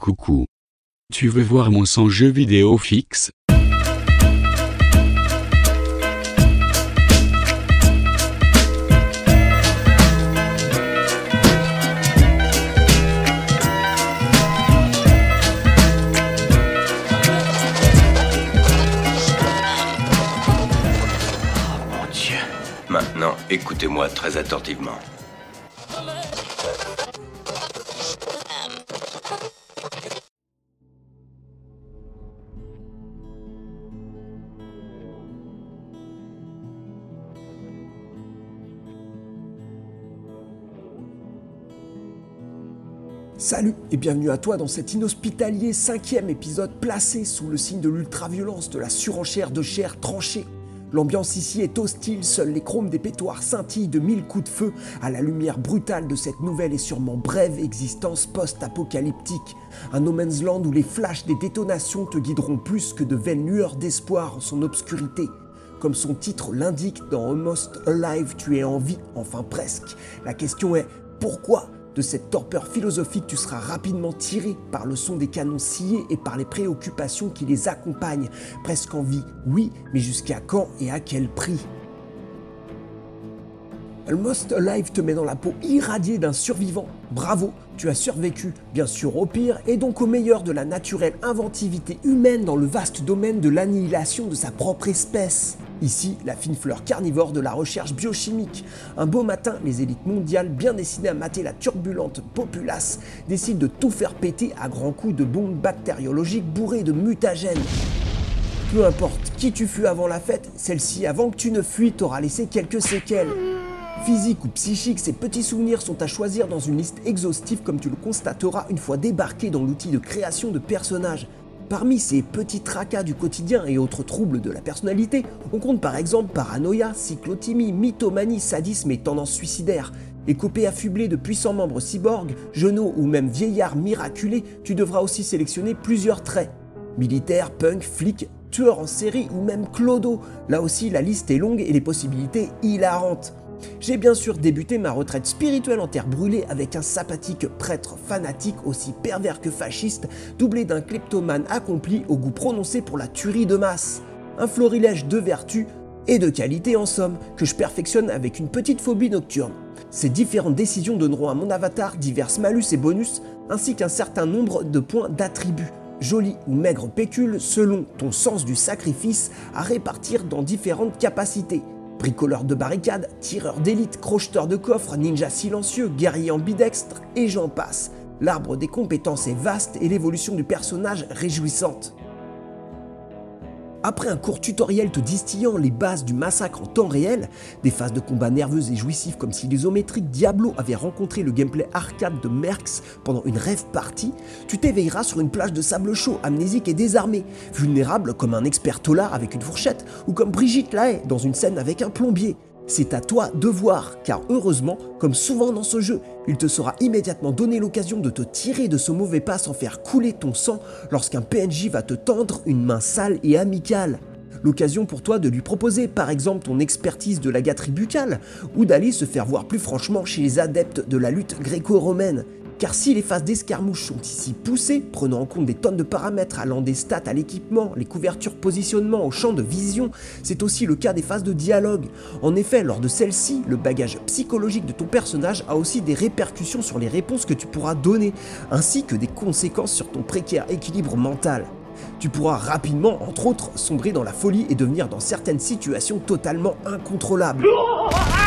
Coucou. Tu veux voir mon son jeu vidéo fixe? Mon Dieu. Maintenant, écoutez-moi très attentivement. Salut et bienvenue à toi dans cet inhospitalier cinquième épisode placé sous le signe de l'ultraviolence de la surenchère de chair tranchée. L'ambiance ici est hostile, seuls les chromes des pétoires scintillent de mille coups de feu à la lumière brutale de cette nouvelle et sûrement brève existence post-apocalyptique. Un no man's land où les flashs des détonations te guideront plus que de vaines lueurs d'espoir en son obscurité. Comme son titre l'indique, dans Almost Alive, tu es en vie, enfin presque. La question est pourquoi de cette torpeur philosophique, tu seras rapidement tiré par le son des canons sciés et par les préoccupations qui les accompagnent. Presque en vie, oui, mais jusqu'à quand et à quel prix? Almost Alive te met dans la peau irradiée d'un survivant. Bravo, tu as survécu, bien sûr au pire, et donc au meilleur de la naturelle inventivité humaine dans le vaste domaine de l'annihilation de sa propre espèce. Ici, la fine fleur carnivore de la recherche biochimique. Un beau matin, les élites mondiales, bien destinées à mater la turbulente populace, décident de tout faire péter à grands coups de bombes bactériologiques bourrées de mutagènes. Peu importe qui tu fus avant la fête, celle-ci, avant que tu ne fuis, t'aura laissé quelques séquelles. Physique ou psychique, ces petits souvenirs sont à choisir dans une liste exhaustive comme tu le constateras une fois débarqué dans l'outil de création de personnages. Parmi ces petits tracas du quotidien et autres troubles de la personnalité, on compte par exemple paranoïa, cyclotimie, mythomanie, sadisme et tendance suicidaire. Écopé affublé de puissants membres cyborgs, genoux ou même vieillards miraculés, tu devras aussi sélectionner plusieurs traits. Militaire, punk, flic, tueur en série ou même clodo. Là aussi, la liste est longue et les possibilités hilarantes. J'ai bien sûr débuté ma retraite spirituelle en terre brûlée avec un sympathique prêtre fanatique aussi pervers que fasciste, doublé d'un kleptomane accompli au goût prononcé pour la tuerie de masse. Un florilège de vertus et de qualités en somme, que je perfectionne avec une petite phobie nocturne. Ces différentes décisions donneront à mon avatar diverses malus et bonus, ainsi qu'un certain nombre de points d'attributs joli ou maigre pécule selon ton sens du sacrifice à répartir dans différentes capacités. Bricoleur de barricades, tireur d'élite, crocheteur de coffres, ninja silencieux, guerrier ambidextre, et j'en passe. L'arbre des compétences est vaste et l'évolution du personnage réjouissante. Après un court tutoriel te distillant les bases du massacre en temps réel, des phases de combat nerveuses et jouissives comme si l'isométrique Diablo avait rencontré le gameplay arcade de Merx pendant une rêve partie, tu t'éveilleras sur une plage de sable chaud, amnésique et désarmé, vulnérable comme un expert tolard avec une fourchette ou comme Brigitte Lahaye dans une scène avec un plombier. C'est à toi de voir, car heureusement, comme souvent dans ce jeu, il te sera immédiatement donné l'occasion de te tirer de ce mauvais pas sans faire couler ton sang lorsqu'un PNJ va te tendre une main sale et amicale. L'occasion pour toi de lui proposer par exemple ton expertise de la gâterie buccale, ou d'aller se faire voir plus franchement chez les adeptes de la lutte gréco-romaine. Car si les phases d'escarmouche sont ici poussées, prenant en compte des tonnes de paramètres allant des stats à l'équipement, les couvertures positionnement au champ de vision, c'est aussi le cas des phases de dialogue. En effet, lors de celle-ci, le bagage psychologique de ton personnage a aussi des répercussions sur les réponses que tu pourras donner, ainsi que des conséquences sur ton précaire équilibre mental. Tu pourras rapidement, entre autres, sombrer dans la folie et devenir dans certaines situations totalement incontrôlables.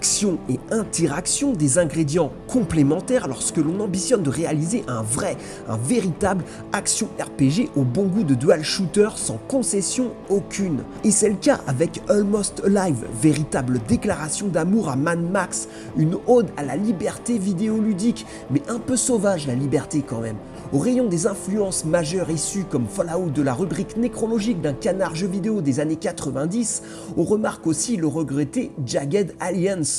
action et interaction des ingrédients complémentaires lorsque l'on ambitionne de réaliser un vrai, un véritable action RPG au bon goût de dual shooter sans concession aucune. Et c'est le cas avec Almost Alive, véritable déclaration d'amour à Mad Max, une ode à la liberté vidéoludique, mais un peu sauvage la liberté quand même. Au rayon des influences majeures issues comme Fallout de la rubrique nécrologique d'un canard jeu vidéo des années 90, on remarque aussi le regretté Jagged Alliance.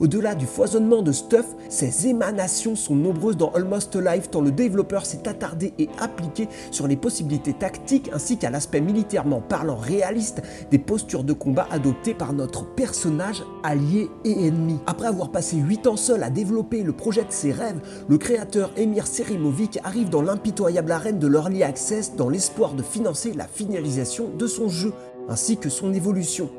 Au-delà du foisonnement de stuff, ces émanations sont nombreuses dans Almost Alive tant le développeur s'est attardé et appliqué sur les possibilités tactiques ainsi qu'à l'aspect militairement parlant réaliste des postures de combat adoptées par notre personnage allié et ennemi. Après avoir passé 8 ans seul à développer le projet de ses rêves, le créateur Emir Serimovic arrive dans l'impitoyable arène de l'Early Access dans l'espoir de financer la finalisation de son jeu ainsi que son évolution.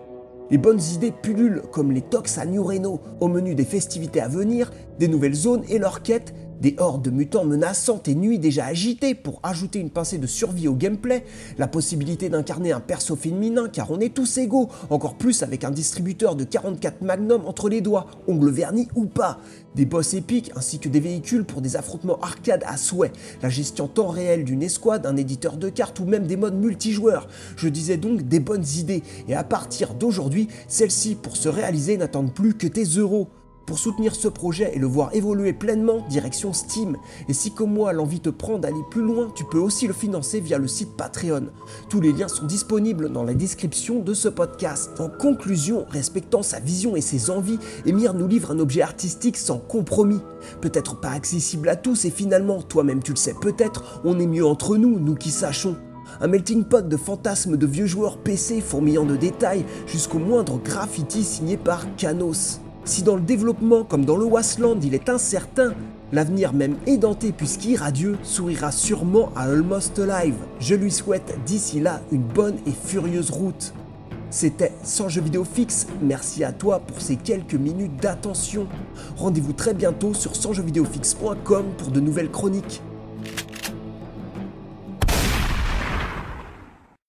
Les bonnes idées pullulent comme les tox à New Reno, au menu des festivités à venir, des nouvelles zones et leurs quêtes, des hordes de mutants menaçantes et nuits déjà agitées pour ajouter une pincée de survie au gameplay, la possibilité d'incarner un perso féminin car on est tous égaux, encore plus avec un distributeur de 44 Magnum entre les doigts, ongles vernis ou pas, des boss épiques ainsi que des véhicules pour des affrontements arcade à souhait, la gestion temps réel d'une escouade, un éditeur de cartes ou même des modes multijoueurs. Je disais donc des bonnes idées et à partir d'aujourd'hui, celles-ci pour se réaliser n'attendent plus que tes euros. Pour soutenir ce projet et le voir évoluer pleinement, direction Steam. Et si comme moi l'envie te prend d'aller plus loin, tu peux aussi le financer via le site Patreon. Tous les liens sont disponibles dans la description de ce podcast. En conclusion, respectant sa vision et ses envies, Emir nous livre un objet artistique sans compromis. Peut-être pas accessible à tous et finalement, toi-même tu le sais peut-être, on est mieux entre nous, nous qui sachons. Un melting pot de fantasmes de vieux joueurs PC fourmillant de détails jusqu'au moindre graffiti signé par Canos. Si dans le développement comme dans le Wasteland il est incertain, l'avenir même édenté puisqu'irradieux sourira sûrement à Almost Alive. Je lui souhaite d'ici là une bonne et furieuse route. C'était Sans jeu vidéo fixe, merci à toi pour ces quelques minutes d'attention. Rendez-vous très bientôt sur sansjeuxvidéofixe.com pour de nouvelles chroniques.